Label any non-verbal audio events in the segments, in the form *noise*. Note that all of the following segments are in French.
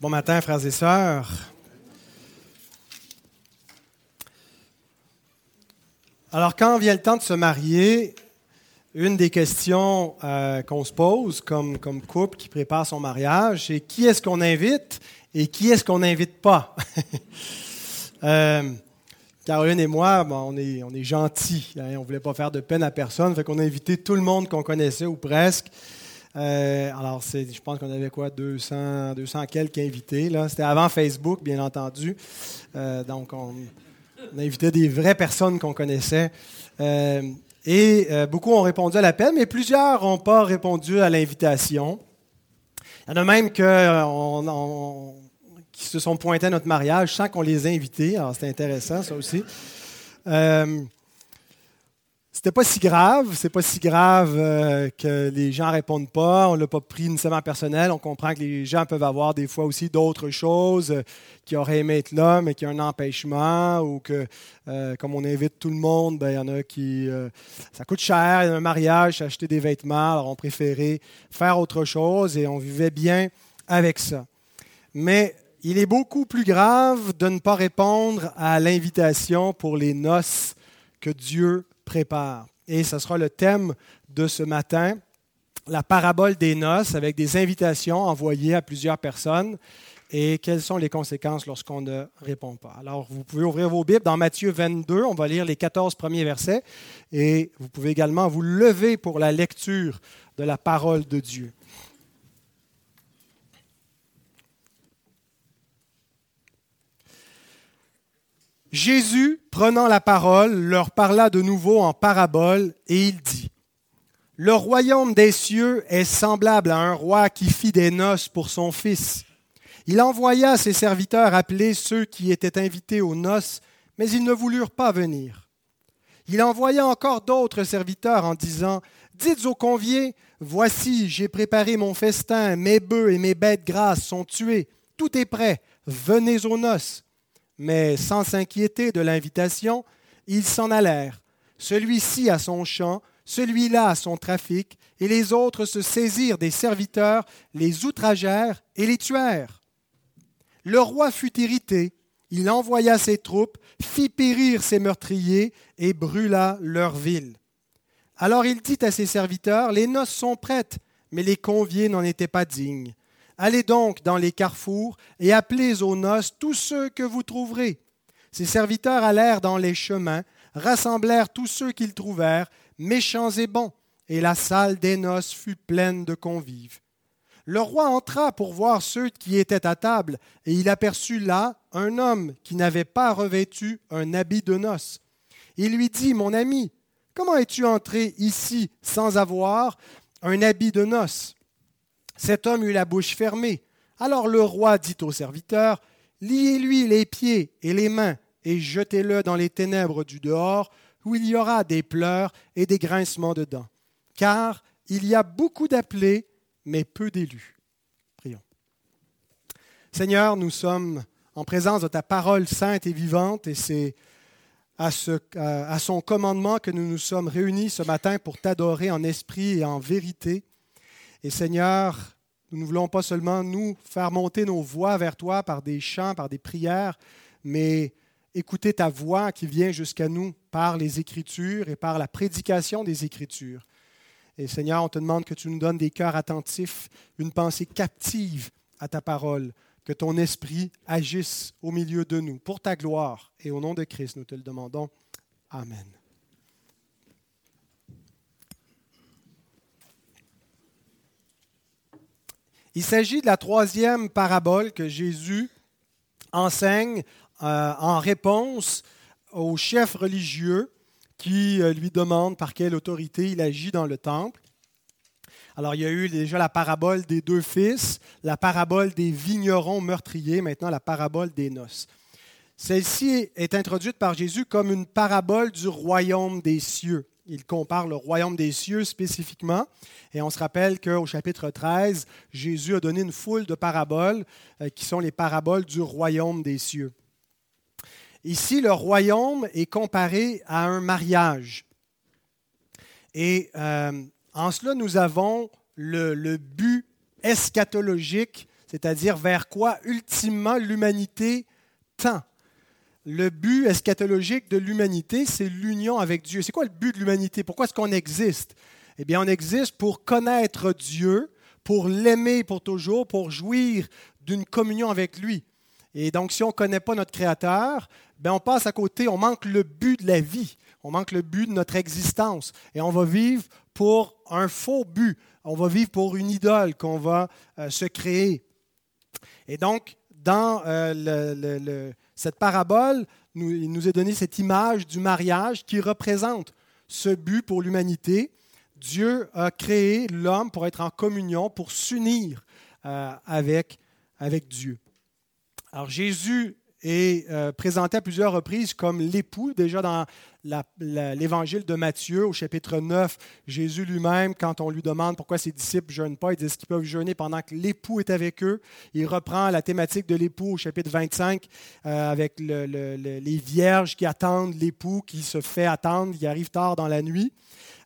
Bon matin, frères et sœurs. Alors, quand vient le temps de se marier, une des questions euh, qu'on se pose comme, couple qui prépare son mariage, c'est qui est-ce qu'on invite et qui est-ce qu'on n'invite pas? *laughs* euh, Caroline et moi, on est, on est gentils. Hein, on ne voulait pas faire de peine à personne, fait qu'on a invité tout le monde qu'on connaissait ou presque. Euh, alors, je pense qu'on avait quoi, 200, 200 quelques invités. C'était avant Facebook, bien entendu. Euh, donc, on, invitait des vraies personnes qu'on connaissait. Euh, et beaucoup ont répondu à l'appel, mais plusieurs n'ont pas répondu à l'invitation. Il y en a même qui se sont pointés à notre mariage sans qu'on les ait invités. Alors, c'était intéressant, ça aussi c'était pas si grave, c'est pas si grave euh, que les gens répondent pas, on l'a pas pris nécessairement personnel, on comprend que les gens peuvent avoir des fois aussi d'autres choses euh, qui auraient aimé être là, mais qui ont un empêchement, ou que, euh, comme on invite tout le monde, ben, il y en a qui... ça coûte cher, il y a un mariage, acheter des vêtements, alors on préférait faire autre chose et on vivait bien avec ça. Mais il est beaucoup plus grave de ne pas répondre à l'invitation pour les noces que Dieu prépare. Et ce sera le thème de ce matin, la parabole des noces, avec des invitations envoyées à plusieurs personnes et quelles sont les conséquences lorsqu'on ne répond pas? Alors, vous pouvez ouvrir vos Bibles dans Matthieu 22, on va lire les 14 premiers versets, et vous pouvez également vous lever pour la lecture de la parole de Dieu. Jésus, prenant la parole, leur parla de nouveau en parabole, et il dit, Le royaume des cieux est semblable à un roi qui fit des noces pour son fils. Il envoya ses serviteurs appeler ceux qui étaient invités aux noces, mais ils ne voulurent pas venir. Il envoya encore d'autres serviteurs en disant, Dites aux conviés, Voici, j'ai préparé mon festin, mes bœufs et mes bêtes grasses sont tués, tout est prêt, venez aux noces mais sans s'inquiéter de l'invitation, ils s'en allèrent, celui-ci à son champ, celui-là à son trafic, et les autres se saisirent des serviteurs, les outragèrent et les tuèrent. Le roi fut irrité, il envoya ses troupes, fit périr ses meurtriers et brûla leur ville. Alors il dit à ses serviteurs, Les noces sont prêtes, mais les conviés n'en étaient pas dignes. Allez donc dans les carrefours et appelez aux noces tous ceux que vous trouverez. Ses serviteurs allèrent dans les chemins, rassemblèrent tous ceux qu'ils trouvèrent, méchants et bons, et la salle des noces fut pleine de convives. Le roi entra pour voir ceux qui étaient à table, et il aperçut là un homme qui n'avait pas revêtu un habit de noces. Il lui dit, Mon ami, comment es-tu entré ici sans avoir un habit de noces? Cet homme eut la bouche fermée. Alors le roi dit au serviteur, Liez-lui les pieds et les mains et jetez-le dans les ténèbres du dehors, où il y aura des pleurs et des grincements de dents. Car il y a beaucoup d'appelés, mais peu d'élus. Prions. Seigneur, nous sommes en présence de ta parole sainte et vivante, et c'est à, à, son commandement que nous nous sommes réunis ce matin pour t'adorer en esprit et en vérité. Et Seigneur, nous ne voulons pas seulement nous faire monter nos voix vers toi par des chants, par des prières, mais écouter ta voix qui vient jusqu'à nous par les Écritures et par la prédication des Écritures. Et Seigneur, on te demande que tu nous donnes des cœurs attentifs, une pensée captive à ta parole, que ton esprit agisse au milieu de nous pour ta gloire. Et au nom de Christ, nous te le demandons. Amen. Il s'agit de la troisième parabole que Jésus enseigne euh, en réponse au chef religieux qui euh, lui demande par quelle autorité il agit dans le temple. Alors, il y a eu déjà la parabole des deux fils, la parabole des vignerons meurtriers, maintenant la parabole des noces. Celle-ci est introduite par Jésus comme une parabole du royaume des cieux il compare le royaume des cieux spécifiquement. Et on se rappelle qu'au chapitre 13, Jésus a donné une foule de paraboles euh, qui sont les paraboles du royaume des cieux. Ici, le royaume est comparé à un mariage. Et euh, en cela, nous avons le, le but eschatologique, c'est-à-dire vers quoi ultimement l'humanité tend. Le but eschatologique de l'humanité, c'est l'union avec Dieu. C'est quoi le but de l'humanité? Pourquoi est-ce qu'on existe? Eh bien, on existe pour connaître Dieu, pour l'aimer pour toujours, pour jouir d'une communion avec lui. Et donc, si on ne connaît pas notre Créateur, ben on passe à côté, on manque le but de la vie, on manque le but de notre existence. Et on va vivre pour un faux but, on va vivre pour une idole qu'on va euh, se créer. Et donc, dans euh, cette parabole, il nous est donné cette image du mariage qui représente ce but pour l'humanité. Dieu a créé l'homme pour être en communion, pour s'unir euh, avec, avec Dieu. Alors Jésus est euh, présenté à plusieurs reprises comme l'époux. Déjà dans l'évangile de Matthieu, au chapitre 9, Jésus lui-même, quand on lui demande pourquoi ses disciples ne jeûnent pas, il dit qu'ils peuvent jeûner pendant que l'époux est avec eux? Il reprend la thématique de l'époux au chapitre 25 euh, avec les vierges qui attendent l'époux qui se fait attendre, qui arrive tard dans la nuit.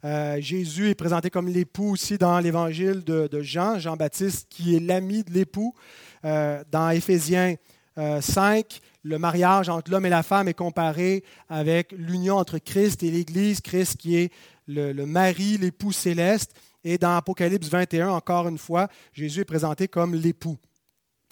Euh, Jésus est présenté comme l'époux aussi dans l'évangile de, Jean, Jean-Baptiste, qui est l'ami de l'époux. dans Éphésiens 5, euh, le mariage entre l'homme et la femme est comparé avec l'union entre Christ et l'Église, Christ qui est le, mari, l'époux céleste. Et dans Apocalypse 21, encore une fois, Jésus est présenté comme l'époux.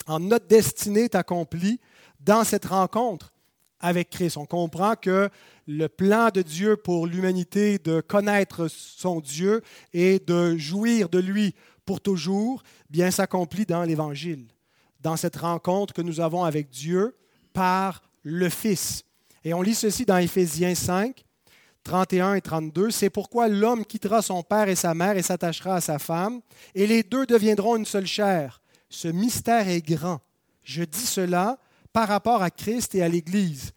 Notre destinée est accomplie dans cette rencontre avec Christ. On comprend que le plan de Dieu pour l'humanité de connaître son Dieu et de jouir de lui pour toujours, bien s'accomplit dans l'Évangile dans cette rencontre que nous avons avec Dieu par le Fils. Et on lit ceci dans Éphésiens 5, 31 et 32. C'est pourquoi l'homme quittera son père et sa mère et s'attachera à sa femme, et les deux deviendront une seule chair. Ce mystère est grand. Je dis cela par rapport à Christ et à l'Église.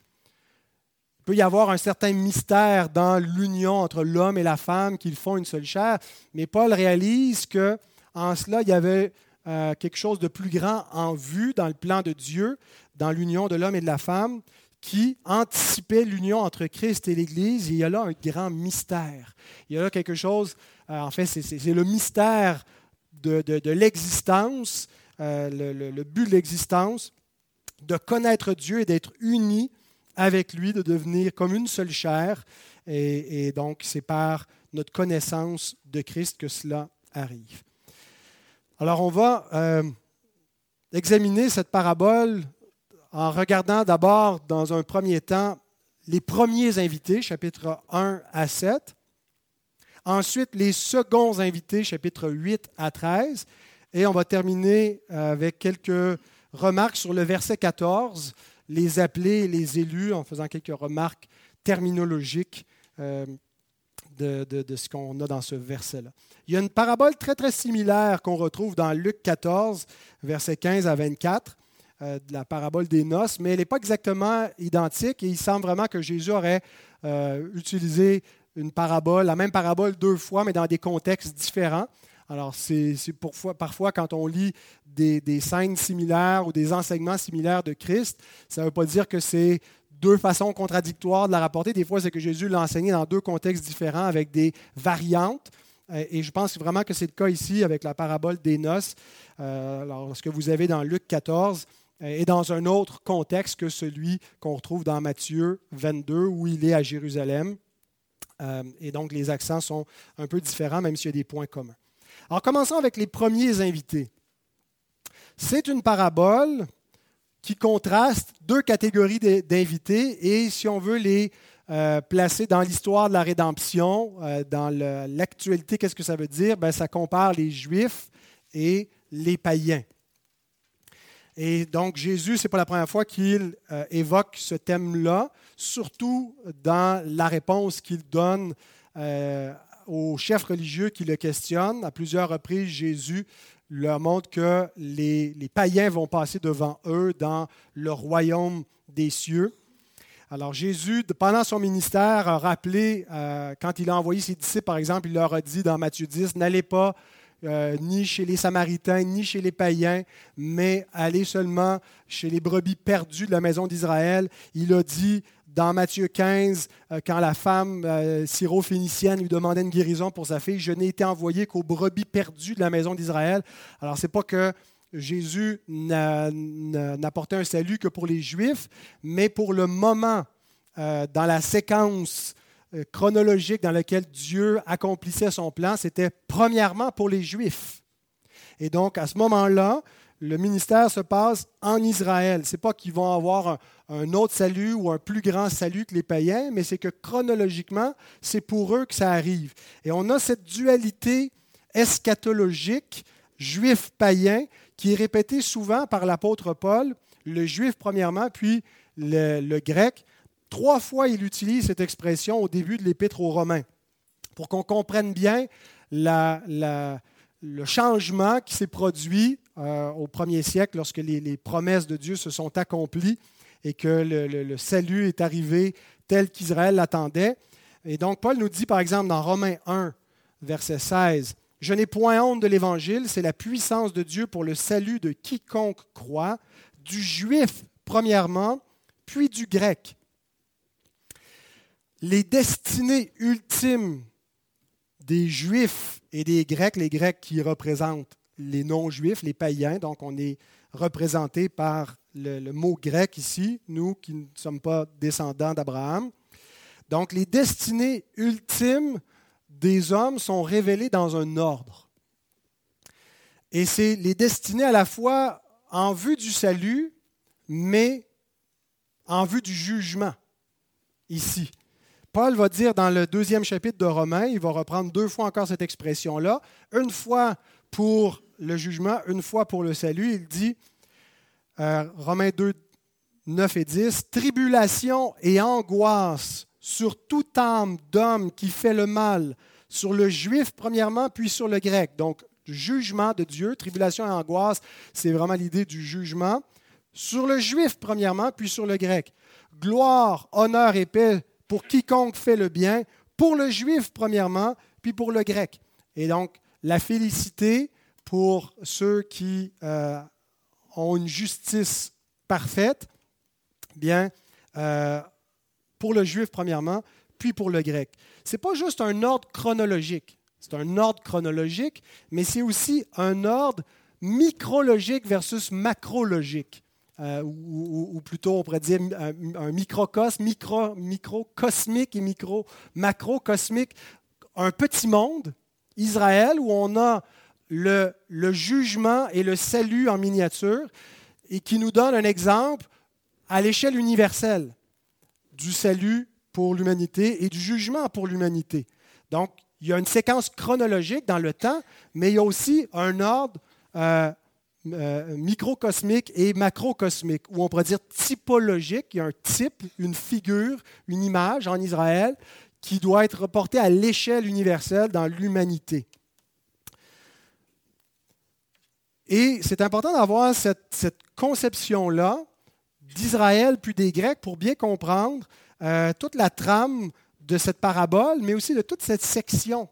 Il peut y avoir un certain mystère dans l'union entre l'homme et la femme qu'ils font une seule chair, mais Paul réalise que en cela il y avait euh, quelque chose de plus grand en vue dans le plan de Dieu, dans l'union de l'homme et de la femme, qui anticipait l'union entre Christ et l'Église. Il y a là un grand mystère. Il y a là quelque chose, euh, en fait, c'est le mystère de, l'existence, euh, le, but de l'existence, de connaître Dieu et d'être unis avec lui, de devenir comme une seule chair. et donc, c'est par notre connaissance de Christ que cela arrive. Alors on va euh, examiner cette parabole en regardant d'abord dans un premier temps les premiers invités, chapitres 1 à 7. Ensuite, les seconds invités, chapitres 8 à 13. Et on va terminer avec quelques remarques sur le verset 14, les appelés et les élus, en faisant quelques remarques terminologiques euh, de, ce qu'on a dans ce verset-là. Il y a une parabole très, très similaire qu'on retrouve dans Luc 14, versets 15 à 24, euh, de la parabole des noces, mais elle n'est pas exactement identique et il semble vraiment que Jésus aurait euh, utilisé une parabole, la même parabole deux fois, mais dans des contextes différents. Alors, c'est parfois quand on lit des, des, scènes similaires ou des enseignements similaires de Christ, ça ne veut pas dire que c'est deux façons contradictoires de la rapporter. Des fois, c'est que Jésus l'a enseigné dans deux contextes différents avec des variantes. Euh, et je pense vraiment que c'est le cas ici avec la parabole des noces. Euh, alors, ce que vous avez dans Luc 14 euh, est dans un autre contexte que celui qu'on retrouve dans Matthieu 22 où il est à Jérusalem. et donc, les accents sont un peu différents, même s'il y a des points communs. Alors, commençons avec les premiers invités. C'est une parabole qui contraste deux catégories d'invités et si on veut les euh, placer dans l'histoire de la rédemption, euh, dans l'actualité, qu'est-ce que ça veut dire? Ben, ça compare les Juifs et les païens. Et donc Jésus, ce n'est pas la première fois qu'il euh, évoque ce thème-là, surtout dans la réponse qu'il donne aux chefs religieux qui le questionnent. À plusieurs reprises, Jésus leur montre que les, païens vont passer devant eux dans le royaume des cieux. Alors Jésus, pendant son ministère, a rappelé, euh, quand il a envoyé ses disciples, par exemple, il leur a dit dans Matthieu 10, n'allez pas euh, ni chez les Samaritains, ni chez les païens, mais allez seulement chez les brebis perdues de la maison d'Israël. Il a dit, dans Matthieu 15, euh, quand la femme euh, syro-phénicienne lui demandait une guérison pour sa fille, je n'ai été envoyé qu'aux brebis perdues de la maison d'Israël. Alors, ce n'est pas que Jésus n'apportait un salut que pour les Juifs, mais pour le moment, euh, dans la séquence chronologique dans laquelle Dieu accomplissait son plan, c'était premièrement pour les Juifs. Et donc, à ce moment-là, le ministère se passe en Israël. Ce n'est pas qu'ils vont avoir un, autre salut ou un plus grand salut que les païens, mais c'est que chronologiquement, c'est pour eux que ça arrive. Et on a cette dualité eschatologique, juif-païen, qui est répétée souvent par l'apôtre Paul, le juif premièrement, puis le, grec. Trois fois, il utilise cette expression au début de l'épître aux Romains, pour qu'on comprenne bien le changement qui s'est produit euh, au premier siècle lorsque les, promesses de Dieu se sont accomplies et que le, salut est arrivé tel qu'Israël l'attendait. Et donc Paul nous dit par exemple dans Romains 1, verset 16, Je n'ai point honte de l'Évangile, c'est la puissance de Dieu pour le salut de quiconque croit, du juif premièrement, puis du grec. Les destinées ultimes des juifs et des grecs, les grecs qui représentent les non-juifs, les païens. Donc, on est représenté par le, mot grec ici, nous qui ne sommes pas descendants d'Abraham. Donc, les destinées ultimes des hommes sont révélées dans un ordre. Et c'est les destinées à la fois en vue du salut, mais en vue du jugement, ici. Paul va dire dans le deuxième chapitre de Romains, il va reprendre deux fois encore cette expression-là, une fois pour le jugement, une fois pour le salut. Il dit, euh, Romains 2, 9 et 10, Tribulation et angoisse sur toute âme d'homme qui fait le mal, sur le juif premièrement, puis sur le grec. Donc, jugement de Dieu, tribulation et angoisse, c'est vraiment l'idée du jugement. Sur le juif premièrement, puis sur le grec. Gloire, honneur et paix pour quiconque fait le bien, pour le juif premièrement, puis pour le grec. Et donc, la félicité pour ceux qui euh, ont une justice parfaite, bien, euh, pour le juif premièrement, puis pour le grec. Ce n'est pas juste un ordre chronologique, c'est un ordre chronologique, mais c'est aussi un ordre micrologique versus macrologique. Euh, ou, plutôt on pourrait dire un, microcosme, micro, microcosmique et micro, macrocosmique, un petit monde, Israël, où on a le, jugement et le salut en miniature et qui nous donne un exemple à l'échelle universelle du salut pour l'humanité et du jugement pour l'humanité. Donc, il y a une séquence chronologique dans le temps, mais il y a aussi un ordre euh, euh, microcosmique et macrocosmique, ou on pourrait dire typologique. Il y a un type, une figure, une image en Israël qui doit être reportée à l'échelle universelle dans l'humanité. Et c'est important d'avoir cette, conception-là d'Israël puis des Grecs pour bien comprendre euh, toute la trame de cette parabole, mais aussi de toute cette section.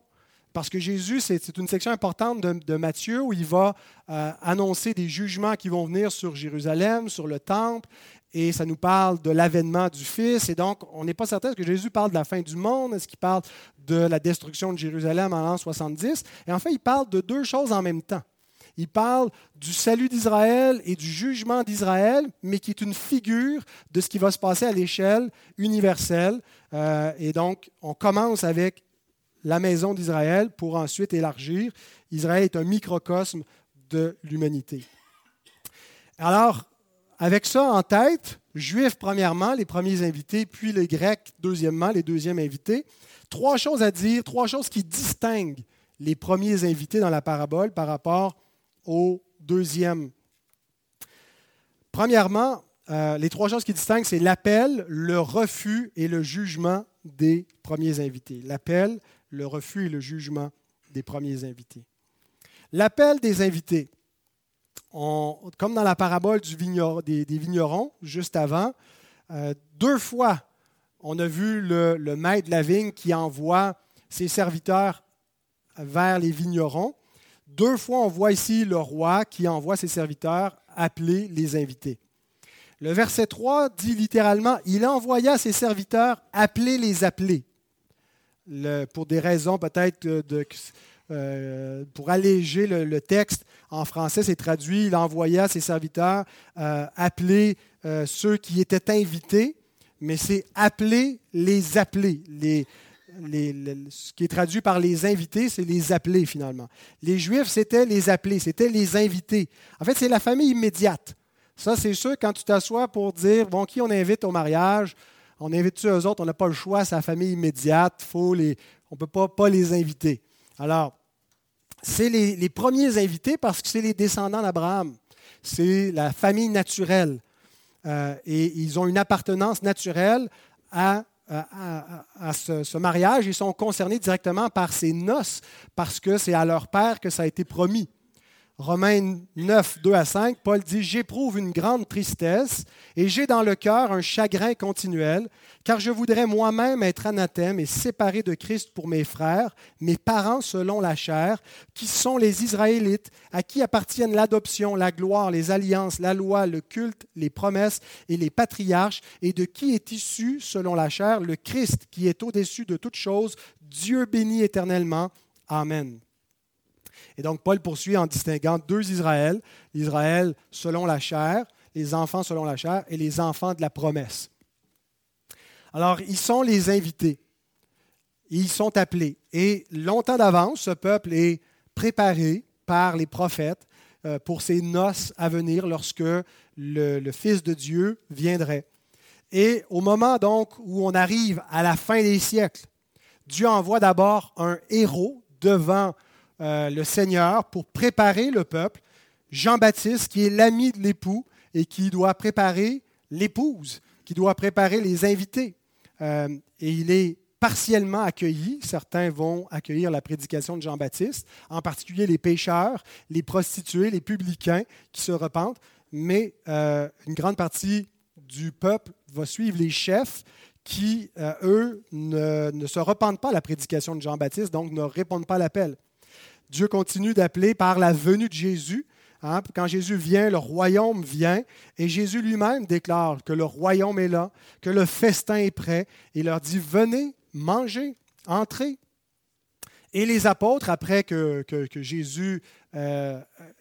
Parce que Jésus, c'est une section importante de, Matthieu où il va euh, annoncer des jugements qui vont venir sur Jérusalem, sur le temple, et ça nous parle de l'avènement du Fils. Et donc, on n'est pas certain, est-ce que Jésus parle de la fin du monde? Est-ce qu'il parle de la destruction de Jérusalem en l'an 70? Et en fait, il parle de deux choses en même temps. Il parle du salut d'Israël et du jugement d'Israël, mais qui est une figure de ce qui va se passer à l'échelle universelle. Euh, et donc, on commence avec la maison d'Israël pour ensuite élargir. Israël est un microcosme de l'humanité. Alors, avec ça en tête, Juifs premièrement, les premiers invités, puis les Grecs deuxièmement, les deuxièmes invités. Trois choses à dire, trois choses qui distinguent les premiers invités dans la parabole par rapport au deuxième. Premièrement, euh, les trois choses qui distinguent, c'est l'appel, le refus et le jugement des premiers invités. L'appel, le refus et le jugement des premiers invités. L'appel des invités. comme dans la parabole du des, vignerons, juste avant, euh, deux fois, on a vu le, le maître de la vigne qui envoie ses serviteurs vers les vignerons. Deux fois, on voit ici le roi qui envoie ses serviteurs appeler les invités. Le verset 3 dit littéralement, il envoya ses serviteurs appeler les appelés. pour des raisons peut-être euh, pour alléger le, texte en français, c'est traduit, il envoya ses serviteurs euh, appeler ceux qui étaient invités, mais c'est appeler les appelés. Ce qui est traduit par les invités, c'est les appelés finalement. Les Juifs, c'était les appelés, c'était les invités. En fait, c'est la famille immédiate. Ça, c'est sûr, quand tu t'assois pour dire, bon, qui on invite au mariage, on invite-tu eux autres, on n'a pas le choix, c'est la famille immédiate, faut on ne peut pas, pas les inviter. Alors, c'est les, premiers invités parce que c'est les descendants d'Abraham. C'est la famille naturelle. Euh, et ils ont une appartenance naturelle à à, ce, mariage, ils sont concernés directement par ces noces parce que c'est à leur père que ça a été promis. Romains 9, 2 à 5, Paul dit, J'éprouve une grande tristesse et j'ai dans le cœur un chagrin continuel, car je voudrais moi-même être anathème et séparé de Christ pour mes frères, mes parents selon la chair, qui sont les Israélites, à qui appartiennent l'adoption, la gloire, les alliances, la loi, le culte, les promesses et les patriarches, et de qui est issu, selon la chair, le Christ, qui est au-dessus de toutes choses, Dieu béni éternellement. Amen. Et donc Paul poursuit en distinguant deux Israël, l'Israël selon la chair, les enfants selon la chair et les enfants de la promesse. Alors, ils sont les invités. Ils sont appelés. Et longtemps d'avance, ce peuple est préparé par les prophètes euh, pour ces noces à venir lorsque le, Fils de Dieu viendrait. Et au moment donc où on arrive à la fin des siècles, Dieu envoie d'abord un héros devant euh, le Seigneur pour préparer le peuple. Jean-Baptiste, qui est l'ami de l'époux et qui doit préparer l'épouse, qui doit préparer les invités. Euh, et il est partiellement accueilli. Certains vont accueillir la prédication de Jean-Baptiste, en particulier les pécheurs, les prostituées, les publicains qui se repentent, mais euh, une grande partie du peuple va suivre les chefs qui, eux, ne, se repentent pas à la prédication de Jean-Baptiste, donc ne répondent pas à l'appel. Dieu continue d'appeler par la venue de Jésus. Hein, quand Jésus vient, le royaume vient. Et Jésus lui-même déclare que le royaume est là, que le festin est prêt. Il leur dit, venez, mangez, entrez. Et les apôtres, après que, Jésus euh,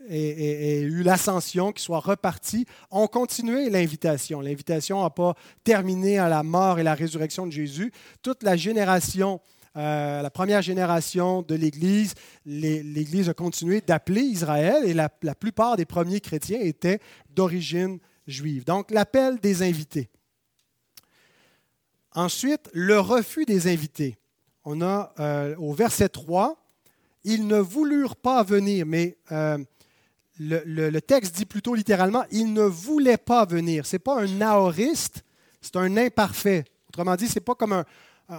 ait, eu l'ascension, qu'il soit reparti, ont continué l'invitation. L'invitation n'a pas terminé à la mort et la résurrection de Jésus. Toute la génération euh, la première génération de l'Église, l'Église a continué d'appeler Israël et la, plupart des premiers chrétiens étaient d'origine juive. Donc l'appel des invités. Ensuite, le refus des invités. On a euh, au verset 3, ils ne voulurent pas venir, mais euh, le, texte dit plutôt littéralement, ils ne voulaient pas venir. Ce n'est pas un naoriste, c'est un imparfait. Autrement dit, ce n'est pas comme un,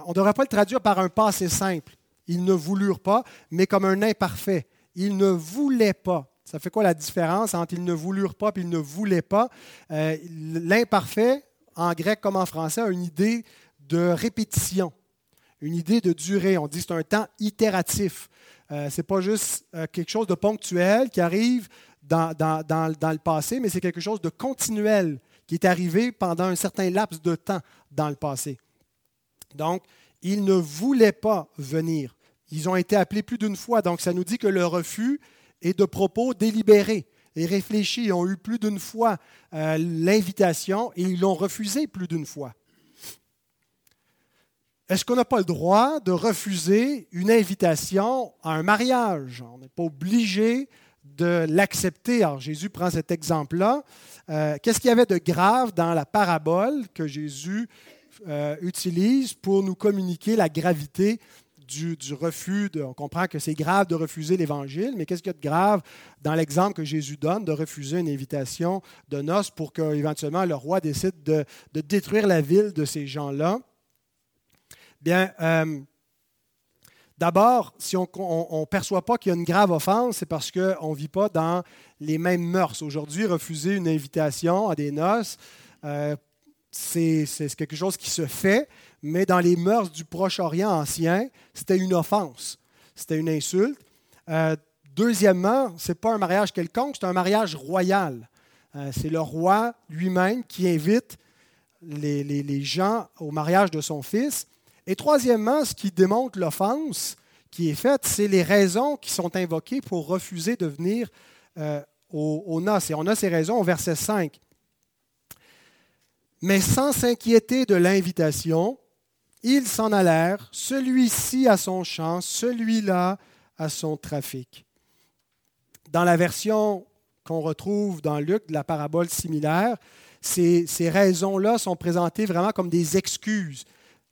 on ne devrait pas le traduire par un passé simple. Ils ne voulurent pas, mais comme un imparfait. Ils ne voulaient pas. Ça fait quoi la différence entre ils ne voulurent pas et ils ne voulaient pas? Euh, l'imparfait, en grec comme en français, a une idée de répétition, une idée de durée. On dit que c'est un temps itératif. Euh, ce n'est pas juste quelque chose de ponctuel qui arrive dans le passé, mais c'est quelque chose de continuel qui est arrivé pendant un certain laps de temps dans le passé. Donc, ils ne voulaient pas venir. Ils ont été appelés plus d'une fois. Donc, ça nous dit que le refus est de propos délibérés et réfléchis. Ils ont eu plus d'une fois euh, l'invitation et ils l'ont refusé plus d'une fois. Est-ce qu'on n'a pas le droit de refuser une invitation à un mariage? On n'est pas obligé de l'accepter. Alors Jésus prend cet exemple-là. Euh, qu'est-ce qu'il y avait de grave dans la parabole que Jésus euh, utilise pour nous communiquer la gravité du, refus. on comprend que c'est grave de refuser l'Évangile, mais qu'est-ce qu'il y a de grave dans l'exemple que Jésus donne de refuser une invitation de noces pour qu'éventuellement le roi décide de, détruire la ville de ces gens-là? Bien, euh, D'abord, si on ne perçoit pas qu'il y a une grave offense, c'est parce qu'on ne vit pas dans les mêmes mœurs. Aujourd'hui, refuser une invitation à des noces, euh, c'est quelque chose qui se fait, mais dans les mœurs du Proche-Orient ancien, c'était une offense, c'était une insulte. Euh, deuxièmement, ce n'est pas un mariage quelconque, c'est un mariage royal. Euh, c'est le roi lui-même qui invite les, gens au mariage de son fils. Et troisièmement, ce qui démontre l'offense qui est faite, c'est les raisons qui sont invoquées pour refuser de venir euh, aux noces. Et on a ces raisons au verset 5. Mais sans s'inquiéter de l'invitation, ils s'en allèrent, celui-ci à son champ, celui-là à son trafic. Dans la version qu'on retrouve dans Luc de la parabole similaire, ces, raisons-là sont présentées vraiment comme des excuses.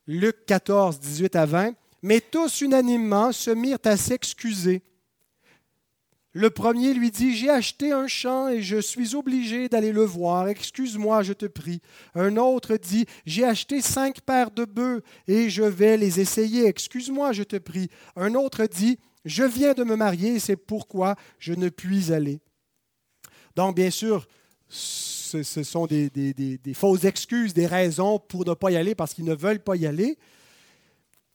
Luc 14, 18 à 20. Mais tous unanimement se mirent à s'excuser. Le premier lui dit, J'ai acheté un champ et je suis obligé d'aller le voir. Excuse-moi, je te prie. Un autre dit, J'ai acheté cinq paires de bœufs et je vais les essayer. Excuse-moi, je te prie. Un autre dit, Je viens de me marier et c'est pourquoi je ne puis aller. Donc, bien sûr, ce, sont des, des, fausses excuses, des raisons pour ne pas y aller parce qu'ils ne veulent pas y aller.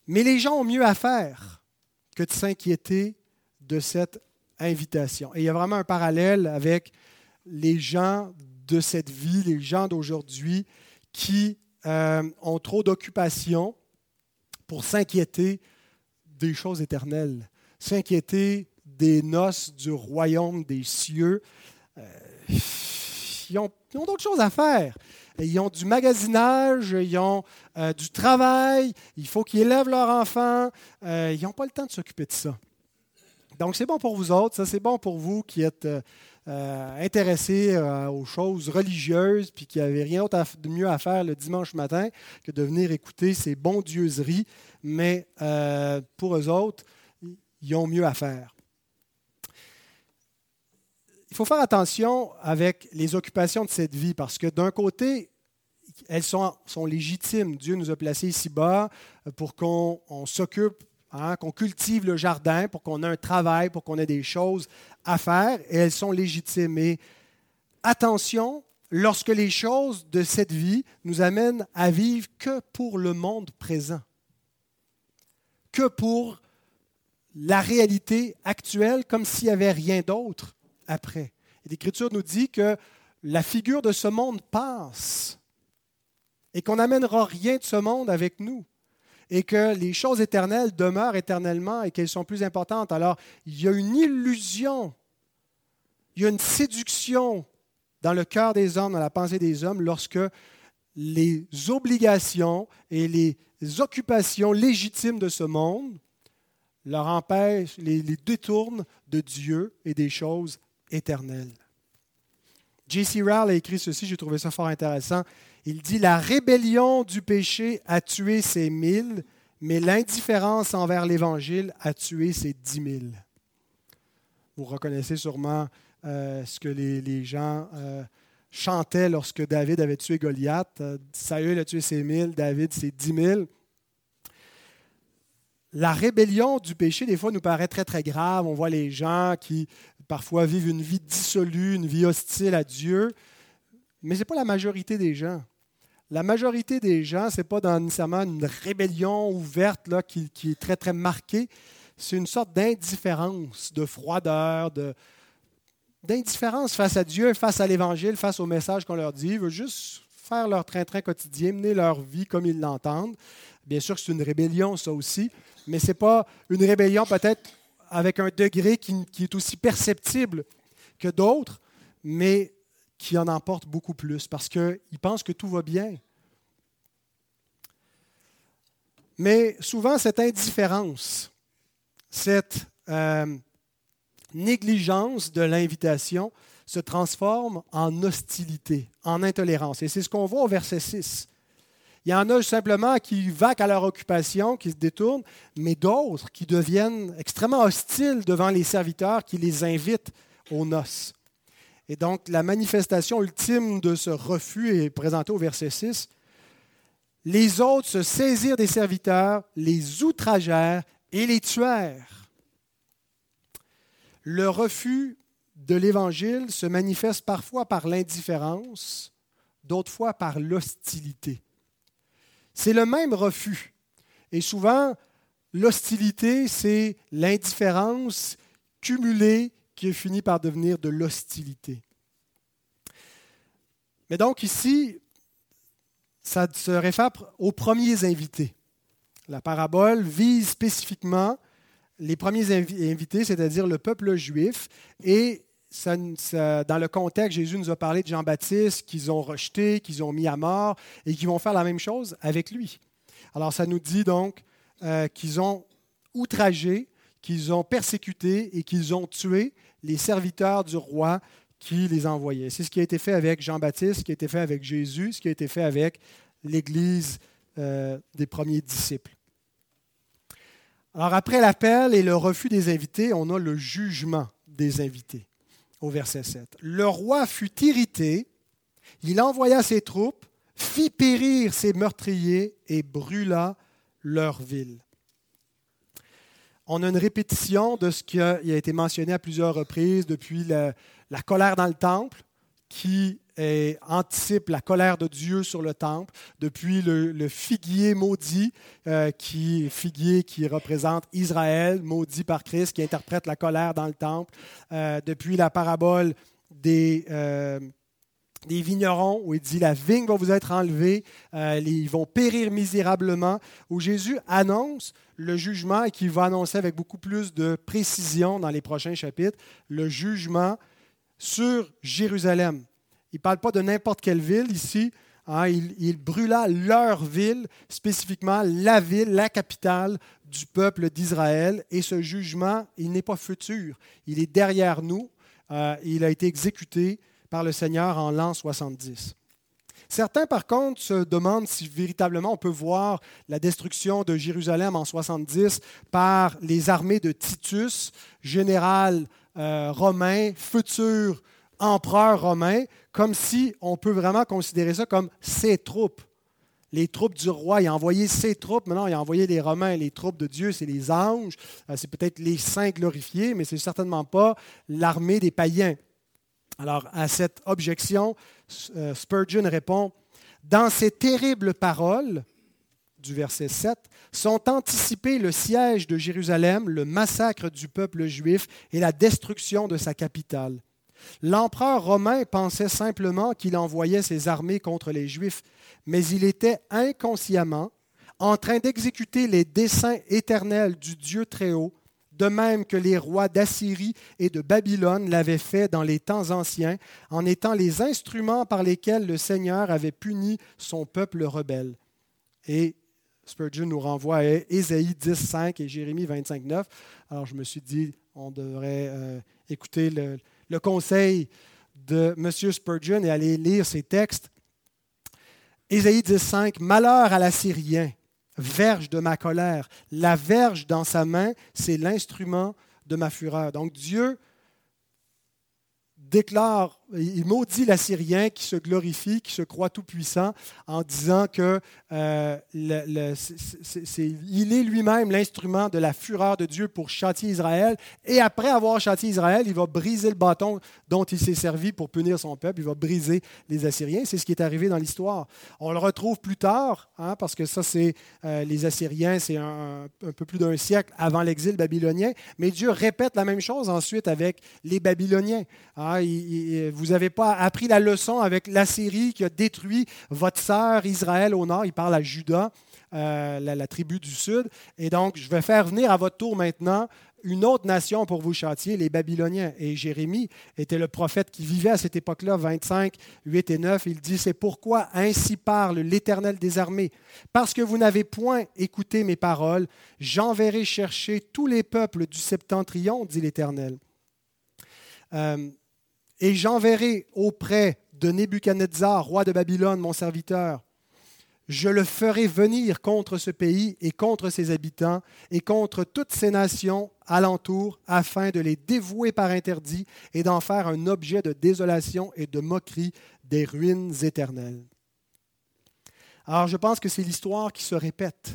Mais les gens ont mieux à faire que de s'inquiéter de cette Et il y a vraiment un parallèle avec les gens de cette vie, les gens d'aujourd'hui qui euh, ont trop d'occupations pour s'inquiéter des choses éternelles, s'inquiéter des noces du royaume des cieux. Euh, ils ont, d'autres choses à faire. Ils ont du magasinage, ils ont euh, du travail, il faut qu'ils élèvent leurs enfants. ils n'ont pas le temps de s'occuper de ça. Donc, c'est bon pour vous autres, ça c'est bon pour vous qui êtes euh, euh, intéressés euh, aux choses religieuses puis qui n'avez rien de mieux à faire le dimanche matin que de venir écouter ces bondieuseries. Mais pour eux autres, ils ont mieux à faire. Il faut faire attention avec les occupations de cette vie parce que d'un côté, elles sont, sont légitimes. Dieu nous a placés ici-bas pour qu'on s'occupe Hein, qu'on cultive le jardin pour qu'on ait un travail, pour qu'on ait des choses à faire, et elles sont légitimes. Mais attention, lorsque les choses de cette vie nous amènent à vivre que pour le monde présent, que pour la réalité actuelle, comme s'il n'y avait rien d'autre après. L'Écriture nous dit que la figure de ce monde passe et qu'on n'amènera rien de ce monde avec nous et que les choses éternelles demeurent éternellement et qu'elles sont plus importantes. Alors, il y a une illusion, il y a une séduction dans le cœur des hommes, dans la pensée des hommes, lorsque les obligations et les occupations légitimes de ce monde leur empêchent, les, les détournent de Dieu et des choses éternelles. J.C. Rowell a écrit ceci, j'ai trouvé ça fort intéressant. Il dit La rébellion du péché a tué ses mille, mais l'indifférence envers l'Évangile a tué ses dix mille. Vous reconnaissez sûrement euh, ce que les, gens euh, chantaient lorsque David avait tué Goliath. Euh, Saül a tué ses mille, David ses dix mille. La rébellion du péché, des fois, nous paraît très, très grave. On voit les gens qui, parfois, vivent une vie dissolue, une vie hostile à Dieu. Mais ce n'est pas la majorité des gens. La majorité des gens, ce n'est pas nécessairement une rébellion ouverte là, qui, est très, très marquée. C'est une sorte d'indifférence, de froideur, d'indifférence face à Dieu, face à l'Évangile, face au message qu'on leur dit. Ils veulent juste faire leur train-train quotidien, mener leur vie comme ils l'entendent. Bien sûr, c'est une rébellion, ça aussi, mais ce n'est pas une rébellion peut-être avec un degré qui, qui est aussi perceptible que d'autres, mais qui en emporte beaucoup plus parce qu'ils pensent que tout va bien. Mais souvent, cette indifférence, cette euh, négligence de l'invitation se transforme en hostilité, en intolérance. Et c'est ce qu'on voit au verset 6. Il y en a simplement qui vaquent à leur occupation, qui se détournent, mais d'autres qui deviennent extrêmement hostiles devant les serviteurs qui les invitent aux noces. Et donc, la manifestation ultime de ce refus est présentée au verset 6. Les autres se saisirent des serviteurs, les outragèrent et les tuèrent. Le refus de l'Évangile se manifeste parfois par l'indifférence, d'autres fois par l'hostilité. C'est le même refus. Et souvent, l'hostilité, c'est l'indifférence cumulée qui finit par devenir de l'hostilité. Mais donc ici, ça se réfère aux premiers invités. La parabole vise spécifiquement les premiers invités, c'est-à-dire le peuple juif, et dans le contexte, Jésus nous a parlé de Jean-Baptiste qu'ils ont rejeté, qu'ils ont mis à mort, et qui vont faire la même chose avec lui. Alors ça nous dit donc euh, qu'ils ont outragé, qu'ils ont persécuté et qu'ils ont tué les serviteurs du roi qui les envoyait. C'est ce qui a été fait avec Jean-Baptiste, ce qui a été fait avec Jésus, ce qui a été fait avec l'Église euh, des premiers disciples. Alors après l'appel et le refus des invités, on a le jugement des invités au verset 7. Le roi fut irrité, il envoya ses troupes, fit périr ses meurtriers et brûla leur ville. On a une répétition de ce qui a été mentionné à plusieurs reprises depuis la, colère dans le temple, qui anticipe la colère de Dieu sur le temple, depuis le, figuier maudit, euh, qui figuier qui représente Israël, maudit par Christ, qui interprète la colère dans le temple, euh, depuis la parabole des, euh, des vignerons, où il dit la vigne va vous être enlevée, ils vont périr misérablement, où Jésus annonce le jugement et qui va annoncer avec beaucoup plus de précision dans les prochains chapitres, le jugement sur Jérusalem. Il ne parle pas de n'importe quelle ville ici. Hein. il, brûla leur ville, spécifiquement la ville, la capitale du peuple d'Israël. Et ce jugement, il n'est pas futur. Il est derrière nous. Euh, il a été exécuté par le Seigneur en l'an 70. Certains, par contre, se demandent si véritablement on peut voir la destruction de Jérusalem en 70 par les armées de Titus, général euh, romain, futur empereur romain, comme si on peut vraiment considérer ça comme ses troupes. Les troupes du roi, il a envoyé ses troupes, maintenant il a envoyé les Romains, les troupes de Dieu, c'est les anges, euh, c'est peut-être les saints glorifiés, mais ce n'est certainement pas l'armée des païens. Alors à cette objection, euh, Spurgeon répond, Dans ces terribles paroles, du verset 7, sont anticipés le siège de Jérusalem, le massacre du peuple juif et la destruction de sa capitale. L'empereur romain pensait simplement qu'il envoyait ses armées contre les Juifs, mais il était inconsciemment en train d'exécuter les desseins éternels du Dieu Très-Haut, de même que les rois d'Assyrie et de Babylone l'avaient fait dans les temps anciens, en étant les instruments par lesquels le Seigneur avait puni son peuple rebelle. Et Spurgeon nous renvoie à Ésaïe 10, 5 et Jérémie 25, 9. Alors je me suis dit, on devrait euh, écouter le, conseil de M. Spurgeon et aller lire ses textes. Ésaïe 10.5, Malheur à l'Assyrien, verge de ma colère. La verge dans sa main, c'est l'instrument de ma fureur. Donc Dieu déclare, il maudit l'Assyrien qui se glorifie, qui se croit tout-puissant, en disant que euh, le, il est lui-même l'instrument de la fureur de Dieu pour châtier Israël. Et après avoir châtié Israël, il va briser le bâton dont il s'est servi pour punir son peuple. Il va briser les Assyriens. C'est ce qui est arrivé dans l'histoire. On le retrouve plus tard, hein, parce que ça, c'est euh, les Assyriens, c'est un, peu plus d'un siècle avant l'exil babylonien. Mais Dieu répète la même chose ensuite avec les Babyloniens. Hein, vous n'avez pas appris la leçon avec l'Assyrie qui a détruit votre sœur Israël au nord. Il parle à Judas, euh, la, tribu du sud. Et donc, je vais faire venir à votre tour maintenant une autre nation pour vous châtier, les Babyloniens. Et Jérémie était le prophète qui vivait à cette époque-là, 25, 8 et 9. Il dit, c'est pourquoi ainsi parle l'Éternel des armées. Parce que vous n'avez point écouté mes paroles, j'enverrai chercher tous les peuples du septentrion, dit l'Éternel. Euh, et j'enverrai auprès de Nebuchadnezzar, roi de Babylone, mon serviteur. Je le ferai venir contre ce pays et contre ses habitants et contre toutes ces nations alentour afin de les dévouer par interdit et d'en faire un objet de désolation et de moquerie des ruines éternelles. Alors je pense que c'est l'histoire qui se répète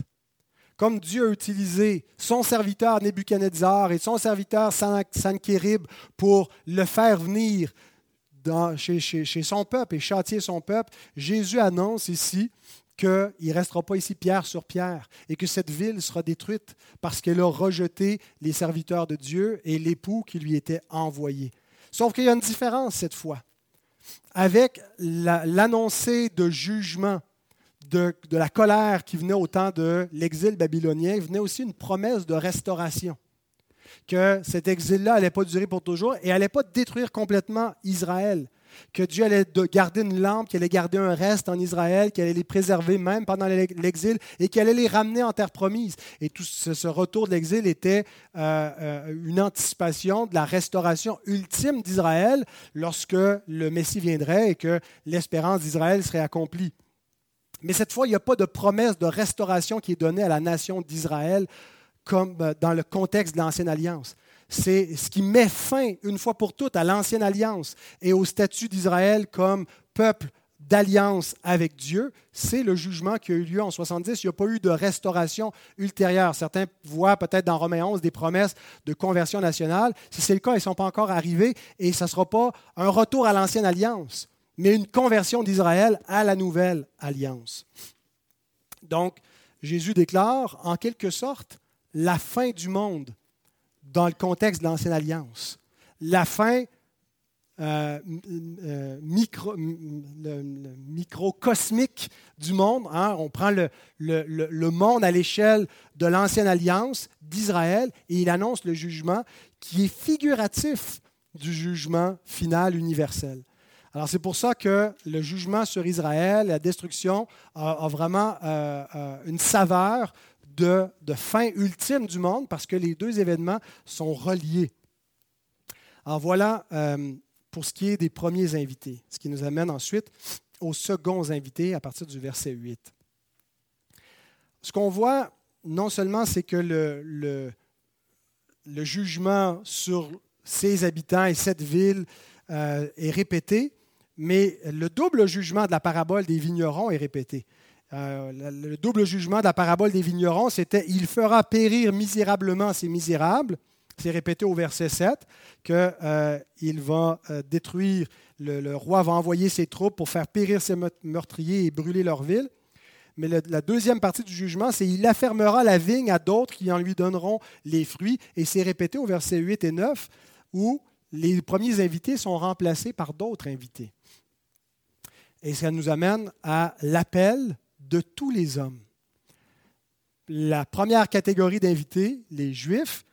comme Dieu a utilisé son serviteur Nebuchadnezzar et son serviteur Sankérib pour le faire venir chez, son peuple et châtier son peuple, Jésus annonce ici qu'il ne restera pas ici pierre sur pierre et que cette ville sera détruite parce qu'elle a rejeté les serviteurs de Dieu et l'époux qui lui était envoyé. Sauf qu'il y a une différence cette fois. Avec l'annoncé de jugement de, la colère qui venait au temps de l'exil babylonien, venait aussi une promesse de restauration. que cet exil-là n'allait pas durer pour toujours et n'allait pas détruire complètement Israël que Dieu allait garder une lampe, qu'il allait garder un reste en Israël, qu'il allait les préserver même pendant l'exil et qu'il allait les ramener en terre promise. Et tout ce, retour de l'exil était euh, euh, une anticipation de la restauration ultime d'Israël lorsque le Messie viendrait et que l'espérance d'Israël serait accomplie. Mais cette fois, il n'y a pas de promesse de restauration qui est donnée à la nation d'Israël comme euh, dans le contexte de l'Ancienne Alliance c'est ce qui met fin une fois pour toutes à l'ancienne alliance et au statut d'Israël comme peuple d'alliance avec Dieu, c'est le jugement qui a eu lieu en 70. Il n'y a pas eu de restauration ultérieure. Certains voient peut-être dans Romains 11 des promesses de conversion nationale. Si c'est le cas, ils ne sont pas encore arrivés et ce ne sera pas un retour à l'ancienne alliance, mais une conversion d'Israël à la nouvelle alliance. Donc, Jésus déclare en quelque sorte la fin du monde dans le contexte de l'Ancienne Alliance. La fin euh, euh, micro, microcosmique du monde. Hein. On prend le monde à l'échelle de l'Ancienne Alliance d'Israël et il annonce le jugement qui est figuratif du jugement final universel. Alors c'est pour ça que le jugement sur Israël, la destruction, a, vraiment euh, une saveur de, fin ultime du monde parce que les deux événements sont reliés. Alors voilà euh, pour ce qui est des premiers invités, ce qui nous amène ensuite aux seconds invités à partir du verset 8. Ce qu'on voit, non seulement c'est que le, jugement sur ces habitants et cette ville euh, est répété, mais le double jugement de la parabole des vignerons est répété. Euh, le double jugement de la parabole des vignerons, c'était Il fera périr misérablement ces misérables. C'est répété au verset 7 qu'il euh, va euh, détruire, le, roi va envoyer ses troupes pour faire périr ces meurtriers et brûler leur ville. Mais la deuxième partie du jugement, c'est Il affermera la vigne à d'autres qui en lui donneront les fruits. Et c'est répété au verset 8 et 9 où les premiers invités sont remplacés par d'autres invités. Et ça nous amène à l'appel de tous les hommes. La première catégorie d'invités, les Juifs,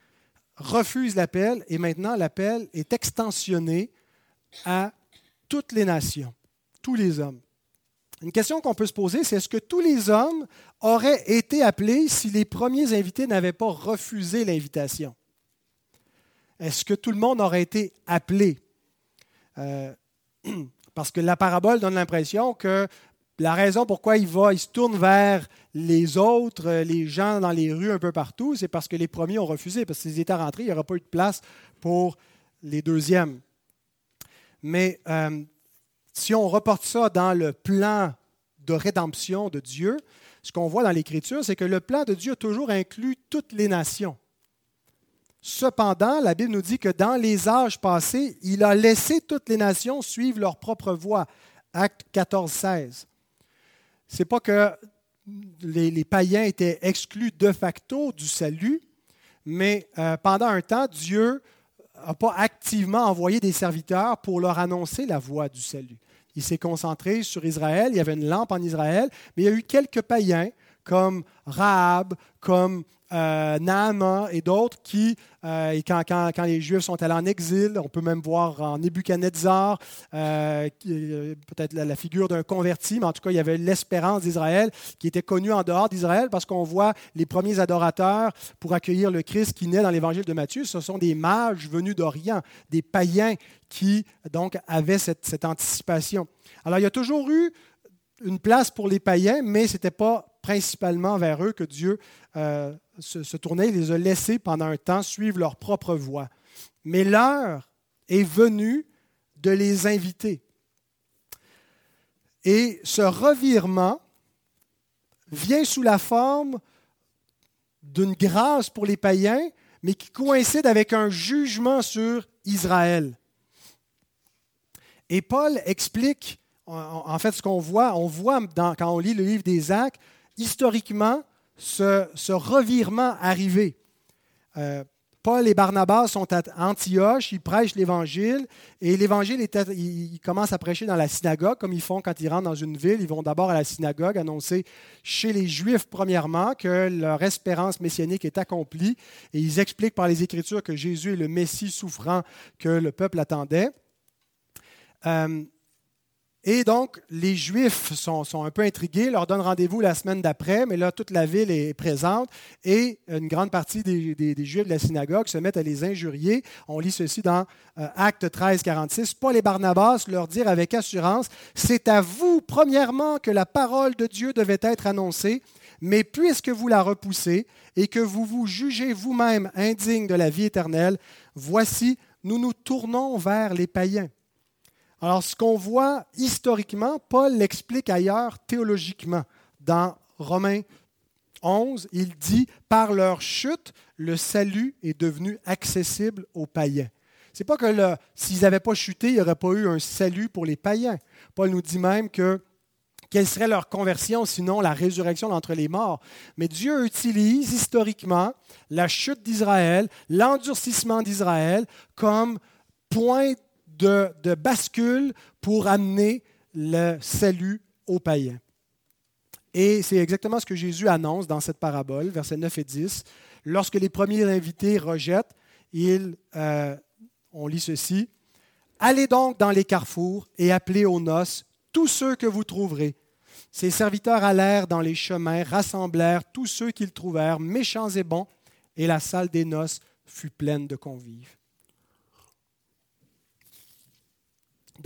refusent l'appel et maintenant l'appel est extensionné à toutes les nations, tous les hommes. Une question qu'on peut se poser, c'est est-ce que tous les hommes auraient été appelés si les premiers invités n'avaient pas refusé l'invitation? Est-ce que tout le monde aurait été appelé? Euh, *clears throat* parce que la parabole donne l'impression que la raison pourquoi il va, il se tourne vers les autres, euh, les gens dans les rues un peu partout, c'est parce que les premiers ont refusé, parce qu'ils étaient rentrés, il n'y aura pas eu de place pour les deuxièmes. Mais euh, si on reporte ça dans le plan de rédemption de Dieu, ce qu'on voit dans l'Écriture, c'est que le plan de Dieu a toujours inclus toutes les nations. Cependant, la Bible nous dit que dans les âges passés, il a laissé toutes les nations suivre leur propre voie. Acte 14, 16 n'est pas que les, païens étaient exclus de facto du salut, mais euh, pendant un temps, Dieu n'a pas activement envoyé des serviteurs pour leur annoncer la voie du salut. Il s'est concentré sur Israël, il y avait une lampe en Israël, mais il y a eu quelques païens comme Rahab, comme euh, Naaman et d'autres qui, euh, quand, quand, les Juifs sont allés en exil, on peut même voir en Nebuchadnezzar euh, peut-être la, figure d'un converti, mais en tout cas, il y avait l'espérance d'Israël qui était connue en dehors d'Israël parce qu'on voit les premiers adorateurs pour accueillir le Christ qui naît dans l'évangile de Matthieu. Ce sont des mages venus d'Orient, des païens qui donc avaient cette, cette anticipation. Alors, il y a toujours eu une place pour les païens, mais ce n'était pas principalement vers eux que Dieu euh, se, tournait. Il les a laissés pendant un temps suivre leur propre voie. Mais l'heure est venue de les inviter. Et ce revirement vient sous la forme d'une grâce pour les païens, mais qui coïncide avec un jugement sur Israël. Et Paul explique en fait, ce qu'on voit, on voit quand on lit le livre des Actes, historiquement, ce, revirement arrivé. Euh, Paul et Barnabas sont à Antioche, ils prêchent l'Évangile, et l'Évangile, ils commencent à prêcher dans la synagogue, comme ils font quand ils rentrent dans une ville. Ils vont d'abord à la synagogue annoncer chez les Juifs, premièrement, que leur espérance messianique est accomplie, et ils expliquent par les Écritures que Jésus est le Messie souffrant que le peuple attendait. Euh, et donc, les Juifs sont, un peu intrigués, leur donnent rendez-vous la semaine d'après, mais là, toute la ville est présente et une grande partie des, Juifs de la synagogue se mettent à les injurier. On lit ceci dans Acte 13, 46. Paul et Barnabas leur dirent avec assurance, C'est à vous, premièrement, que la parole de Dieu devait être annoncée, mais puisque vous la repoussez et que vous vous jugez vous-même indigne de la vie éternelle, voici, nous nous tournons vers les païens alors, ce qu'on voit historiquement, Paul l'explique ailleurs théologiquement. Dans Romains 11, il dit Par leur chute, le salut est devenu accessible aux païens. Ce n'est pas que s'ils n'avaient pas chuté, il n'y aurait pas eu un salut pour les païens. Paul nous dit même que quelle serait leur conversion sinon la résurrection d'entre les morts? Mais Dieu utilise historiquement la chute d'Israël, l'endurcissement d'Israël comme point de, bascule pour amener le salut aux païens. Et c'est exactement ce que Jésus annonce dans cette parabole, versets 9 et 10. Lorsque les premiers invités rejettent, il, euh, on lit ceci, Allez donc dans les carrefours et appelez aux noces tous ceux que vous trouverez. Ses serviteurs allèrent dans les chemins, rassemblèrent tous ceux qu'ils trouvèrent, méchants et bons, et la salle des noces fut pleine de convives.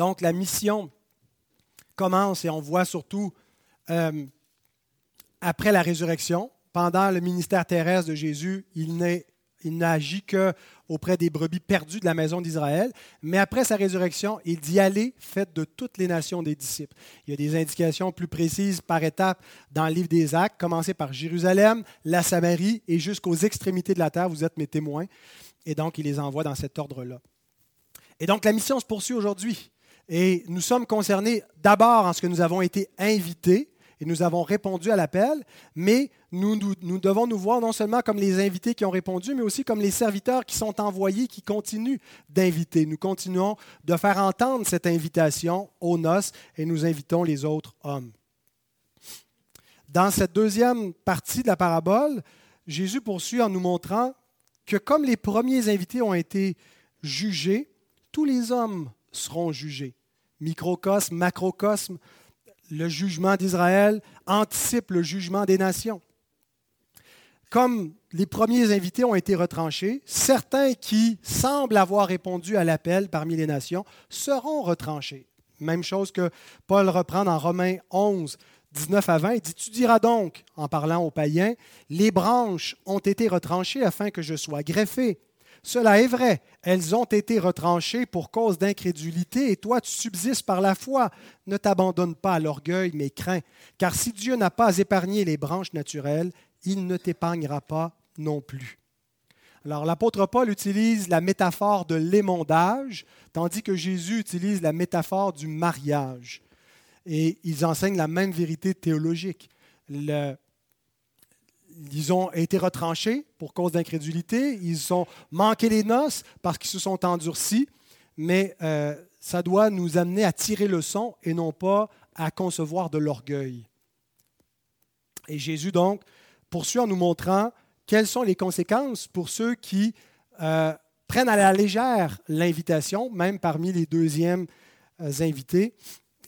Donc la mission commence et on voit surtout euh, après la résurrection, pendant le ministère terrestre de Jésus, il n'agit que auprès des brebis perdues de la maison d'Israël. Mais après sa résurrection, il dit Allez, faites de toutes les nations des disciples. Il y a des indications plus précises par étapes dans le livre des Actes, commencez par Jérusalem, la Samarie et jusqu'aux extrémités de la terre. Vous êtes mes témoins. Et donc, il les envoie dans cet ordre-là. Et donc, la mission se poursuit aujourd'hui. Et nous sommes concernés d'abord en ce que nous avons été invités et nous avons répondu à l'appel, mais nous, devons nous voir non seulement comme les invités qui ont répondu, mais aussi comme les serviteurs qui sont envoyés, qui continuent d'inviter. Nous continuons de faire entendre cette invitation aux noces et nous invitons les autres hommes. Dans cette deuxième partie de la parabole, Jésus poursuit en nous montrant que comme les premiers invités ont été jugés, tous les hommes seront jugés. Microcosme, macrocosme, le jugement d'Israël anticipe le jugement des nations. Comme les premiers invités ont été retranchés, certains qui semblent avoir répondu à l'appel parmi les nations seront retranchés. Même chose que Paul reprend dans Romains 11, 19 à 20. Il dit, Tu diras donc, en parlant aux païens, les branches ont été retranchées afin que je sois greffé. Cela est vrai, elles ont été retranchées pour cause d'incrédulité, et toi tu subsistes par la foi. Ne t'abandonne pas à l'orgueil, mais crains, car si Dieu n'a pas épargné les branches naturelles, il ne t'épargnera pas non plus. Alors l'apôtre Paul utilise la métaphore de l'émondage, tandis que Jésus utilise la métaphore du mariage. Et ils enseignent la même vérité théologique. Le, ils ont été retranchés pour cause d'incrédulité, ils ont manqué les noces parce qu'ils se sont endurcis, mais euh, ça doit nous amener à tirer le son et non pas à concevoir de l'orgueil. Et Jésus donc poursuit en nous montrant quelles sont les conséquences pour ceux qui euh, prennent à la légère l'invitation, même parmi les deuxièmes euh, invités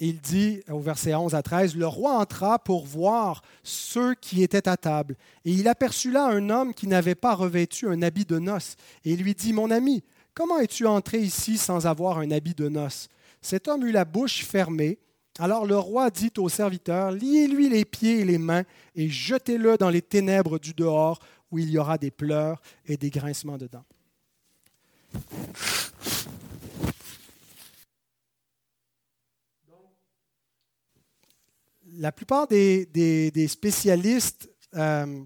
il dit au verset 11 à 13, Le roi entra pour voir ceux qui étaient à table, et il aperçut là un homme qui n'avait pas revêtu un habit de noces, et il lui dit, Mon ami, comment es-tu entré ici sans avoir un habit de noces? Cet homme eut la bouche fermée. Alors le roi dit au serviteur, Liez-lui les pieds et les mains, et jetez-le dans les ténèbres du dehors, où il y aura des pleurs et des grincements dedans la plupart des, spécialistes, euh,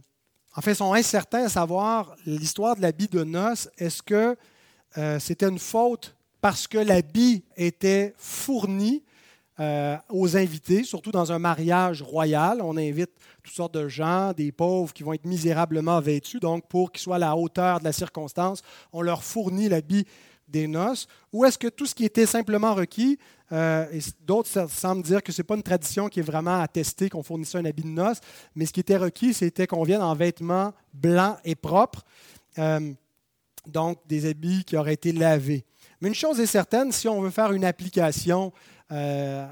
en fait, sont incertains à savoir l'histoire de l'habit de noces. Est-ce que euh, c'était une faute parce que l'habit était fourni euh, aux invités, surtout dans un mariage royal? On invite toutes sortes de gens, des pauvres qui vont être misérablement vêtus. Donc, pour qu'ils soient à la hauteur de la circonstance, on leur fournit l'habit des noces. Ou est-ce que tout ce qui était simplement requis, euh, et d'autres semblent dire que ce n'est pas une tradition qui est vraiment attestée qu'on fournissait un habit de noces, mais ce qui était requis, c'était qu'on vienne en vêtements blancs et propres, euh, donc des habits qui auraient été lavés. Mais une chose est certaine, si on veut faire une application euh,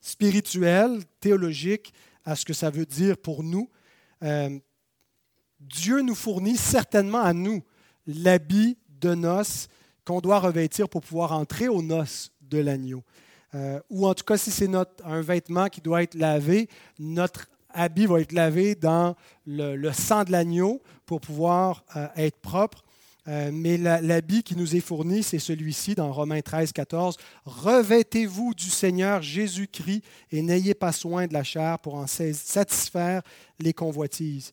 spirituelle, théologique, à ce que ça veut dire pour nous, Dieu nous fournit certainement à nous l'habit de noces qu'on doit revêtir pour pouvoir entrer aux noces de l'agneau. Euh, ou en tout cas, si c'est un vêtement qui doit être lavé, notre habit va être lavé dans le, sang de l'agneau pour pouvoir être propre. Euh, mais l'habit qui nous est fourni, c'est celui-ci dans Romains 13, 14. Revêtez-vous du Seigneur Jésus-Christ et n'ayez pas soin de la chair pour en satisfaire les convoitises.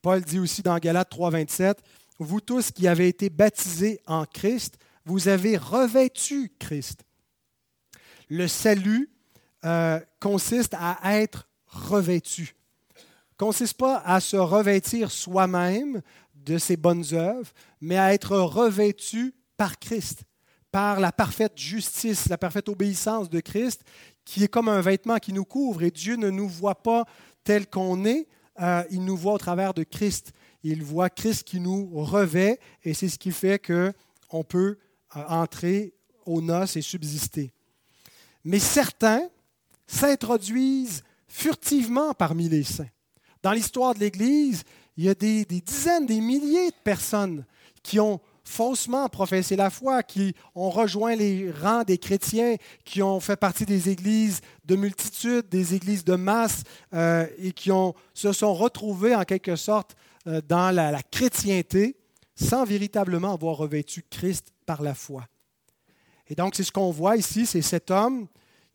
Paul dit aussi dans Galates 3, 27, Vous tous qui avez été baptisés en Christ, vous avez revêtu Christ. Le salut euh, consiste à être revêtu. Consiste pas à se revêtir soi-même de ses bonnes œuvres, mais à être revêtu par Christ, par la parfaite justice, la parfaite obéissance de Christ, qui est comme un vêtement qui nous couvre. Et Dieu ne nous voit pas tel qu'on est, euh, il nous voit au travers de Christ. Il voit Christ qui nous revêt, et c'est ce qui fait qu'on peut euh, entrer aux noces et subsister. Mais certains s'introduisent furtivement parmi les saints. Dans l'histoire de l'Église, il y a des, dizaines, des milliers de personnes qui ont faussement professé la foi, qui ont rejoint les rangs des chrétiens, qui ont fait partie des églises de multitude, des églises de masse, euh, et qui se sont retrouvés en quelque sorte euh, dans la, chrétienté sans véritablement avoir revêtu Christ par la foi. Et donc, c'est ce qu'on voit ici, c'est cet homme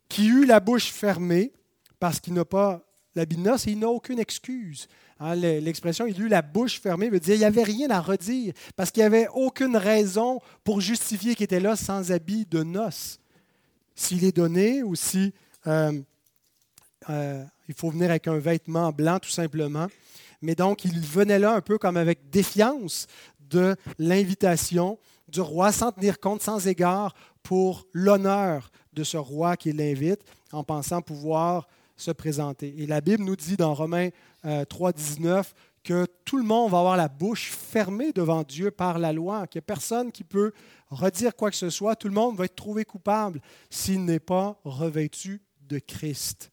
qui eut la bouche fermée parce qu'il n'a pas la noces et il n'a aucune excuse. Hein, l'expression il eut la bouche fermée veut dire qu'il n'y avait rien à redire parce qu'il n'y avait aucune raison pour justifier qu'il était là sans habit de noces. S'il est donné ou si euh, euh, il faut venir avec un vêtement blanc tout simplement. Mais donc il venait là un peu comme avec défiance de l'invitation du roi sans tenir compte, sans égard pour l'honneur de ce roi qui l'invite en pensant pouvoir se présenter. Et la Bible nous dit dans Romains 3, euh, 19 que tout le monde va avoir la bouche fermée devant Dieu par la loi, qu'il n'y a personne qui peut redire quoi que ce soit. Tout le monde va être trouvé coupable s'il n'est pas revêtu de Christ.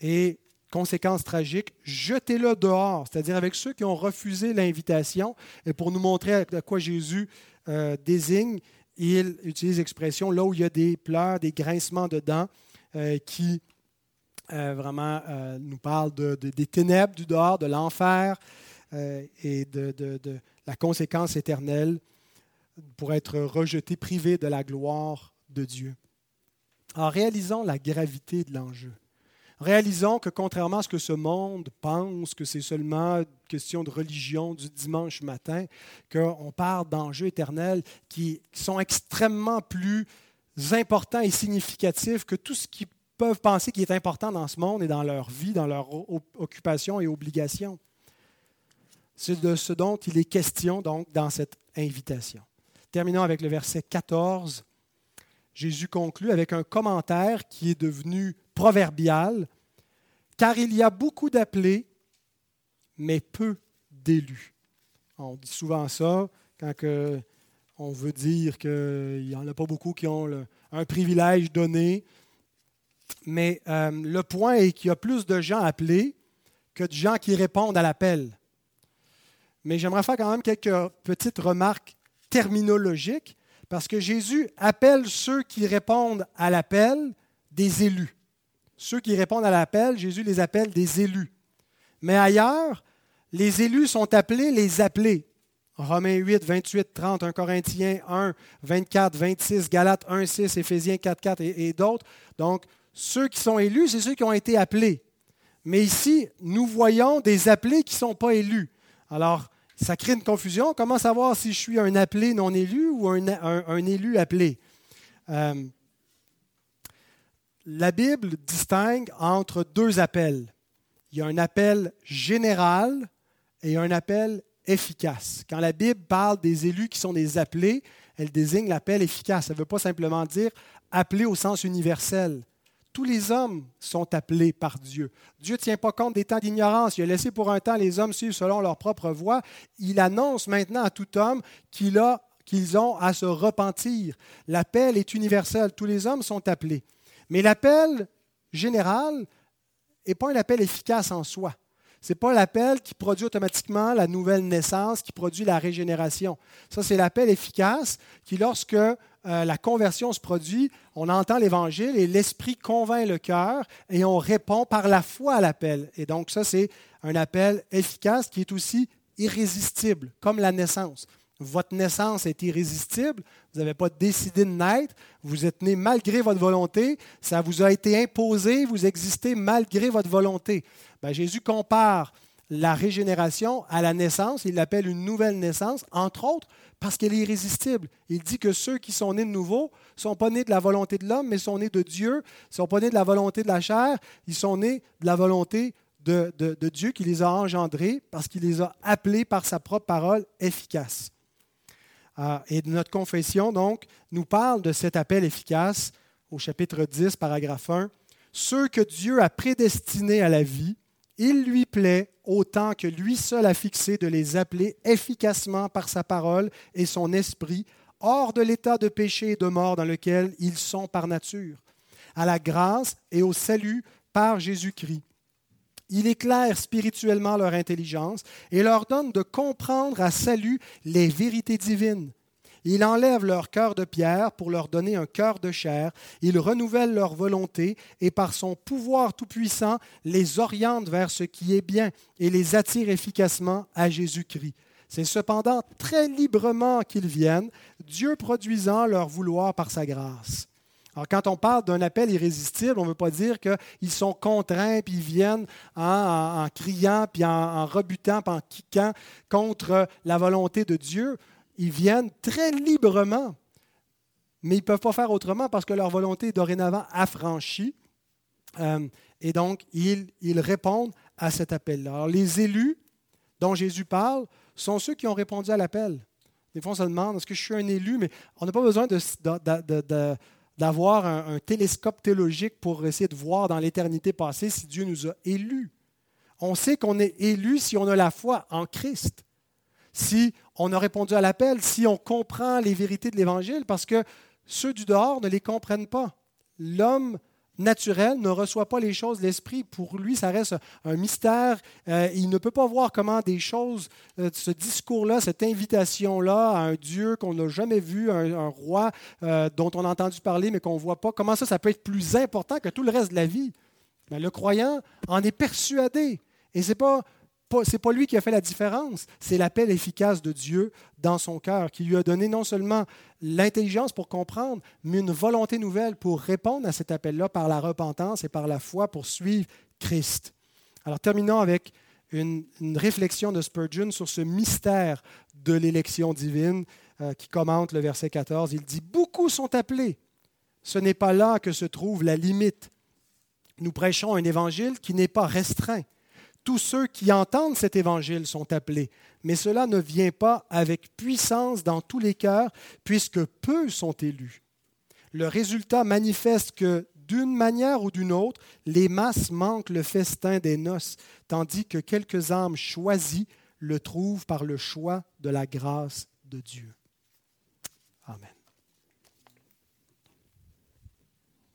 Et conséquence tragique, jetez-le dehors, c'est-à-dire avec ceux qui ont refusé l'invitation. Et pour nous montrer à quoi Jésus euh, désigne, il utilise l'expression là où il y a des pleurs, des grincements de dents euh, qui euh, vraiment nous parle des ténèbres du dehors, de l'enfer et de, la conséquence éternelle pour être rejeté, privé de la gloire de Dieu. En réalisant la gravité de l'enjeu. Réalisons que contrairement à ce que ce monde pense, que c'est seulement une question de religion du dimanche matin, qu'on parle d'enjeux éternels qui sont extrêmement plus importants et significatifs que tout ce qui peuvent penser qui est important dans ce monde et dans leur vie, dans leur occupation et obligation. C'est de ce dont il est question donc dans cette invitation. Terminons avec le verset 14. Jésus conclut avec un commentaire qui est devenu proverbial, car il y a beaucoup d'appelés, mais peu d'élus. On dit souvent ça quand on veut dire qu'il n'y en a pas beaucoup qui ont un privilège donné, mais euh, le point est qu'il y a plus de gens appelés que de gens qui répondent à l'appel. Mais j'aimerais faire quand même quelques petites remarques terminologiques, parce que Jésus appelle ceux qui répondent à l'appel des élus. Ceux qui répondent à l'appel, Jésus les appelle des élus. Mais ailleurs, les élus sont appelés les appelés. Romains 8, 28, 30, 1 Corinthiens 1, 24, 26, Galates 1, 6, Éphésiens 4, 4 et, et d'autres. Donc, ceux qui sont élus, c'est ceux qui ont été appelés. Mais ici, nous voyons des appelés qui ne sont pas élus. Alors, ça crée une confusion. Comment savoir si je suis un appelé non élu ou un, élu appelé? Euh, la Bible distingue entre deux appels. Il y a un appel général et un appel efficace. Quand la Bible parle des élus qui sont des appelés, elle désigne l'appel efficace. Ça ne veut pas simplement dire appelé au sens universel. Tous les hommes sont appelés par Dieu. Dieu ne tient pas compte des temps d'ignorance. Il a laissé pour un temps les hommes suivre selon leur propre voie. Il annonce maintenant à tout homme qu'il a qu'ils ont à se repentir. L'appel est universel, tous les hommes sont appelés. Mais l'appel général n'est pas un appel efficace en soi. N'est pas l'appel qui produit automatiquement la nouvelle naissance, qui produit la régénération. Ça, c'est l'appel efficace qui, lorsque euh, la conversion se produit, on entend l'Évangile et l'Esprit convainc le cœur et on répond par la foi à l'appel. Et donc, ça, c'est un appel efficace qui est aussi irrésistible, comme la naissance. Votre naissance est irrésistible, vous n'avez pas décidé de naître, vous êtes né malgré votre volonté, ça vous a été imposé, vous existez malgré votre volonté. Ben, Jésus compare la régénération à la naissance, il l'appelle une nouvelle naissance, entre autres parce qu'elle est irrésistible. Il dit que ceux qui sont nés de nouveau ne sont pas nés de la volonté de l'homme, mais sont nés de Dieu, ne sont pas nés de la volonté de la chair, ils sont nés de la volonté de Dieu qui les a engendrés parce qu'il les a appelés par sa propre parole efficace. Ah, et notre confession, donc, nous parle de cet appel efficace au chapitre 10, paragraphe 1. Ceux que Dieu a prédestinés à la vie, il lui plaît, autant que lui seul a fixé, de les appeler efficacement par sa parole et son esprit, hors de l'état de péché et de mort dans lequel ils sont par nature, à la grâce et au salut par Jésus-Christ il éclaire spirituellement leur intelligence et leur donne de comprendre à salut les vérités divines. Il enlève leur cœur de pierre pour leur donner un cœur de chair. Il renouvelle leur volonté et par son pouvoir tout-puissant les oriente vers ce qui est bien et les attire efficacement à Jésus-Christ. C'est cependant très librement qu'ils viennent, Dieu produisant leur vouloir par sa grâce. Alors, quand on parle d'un appel irrésistible, on ne veut pas dire qu'ils sont contraints, puis ils viennent en, criant, puis en, rebutant, puis en kiquant contre la volonté de Dieu. Ils viennent très librement, mais ils ne peuvent pas faire autrement parce que leur volonté est dorénavant affranchie. Euh, et donc, ils, ils répondent à cet appel-là. Alors, les élus dont Jésus parle sont ceux qui ont répondu à l'appel. Des fois, on se demande, est-ce que je suis un élu? Mais on n'a pas besoin de d'avoir un, télescope théologique pour essayer de voir dans l'éternité passée si Dieu nous a élus. On sait qu'on est élu si on a la foi en Christ, si on a répondu à l'appel, si on comprend les vérités de l'Évangile, parce que ceux du dehors ne les comprennent pas. L'homme naturel ne reçoit pas les choses de l'esprit. Pour lui, ça reste un mystère. Euh, il ne peut pas voir comment des choses, euh, ce discours-là, cette invitation-là à un Dieu qu'on n'a jamais vu, un, roi euh, dont on a entendu parler mais qu'on ne voit pas, comment ça, ça peut être plus important que tout le reste de la vie? Mais le croyant en est persuadé. Et ce n'est pas c'est pas lui qui a fait la différence, c'est l'appel efficace de Dieu dans son cœur qui lui a donné non seulement l'intelligence pour comprendre, mais une volonté nouvelle pour répondre à cet appel-là par la repentance et par la foi pour suivre Christ. Alors terminons avec une, réflexion de Spurgeon sur ce mystère de l'élection divine euh, qui commente le verset 14. Il dit, Beaucoup sont appelés. Ce n'est pas là que se trouve la limite. Nous prêchons un évangile qui n'est pas restreint tous ceux qui entendent cet évangile sont appelés, mais cela ne vient pas avec puissance dans tous les cœurs, puisque peu sont élus. Le résultat manifeste que, d'une manière ou d'une autre, les masses manquent le festin des noces, tandis que quelques âmes choisies le trouvent par le choix de la grâce de Dieu.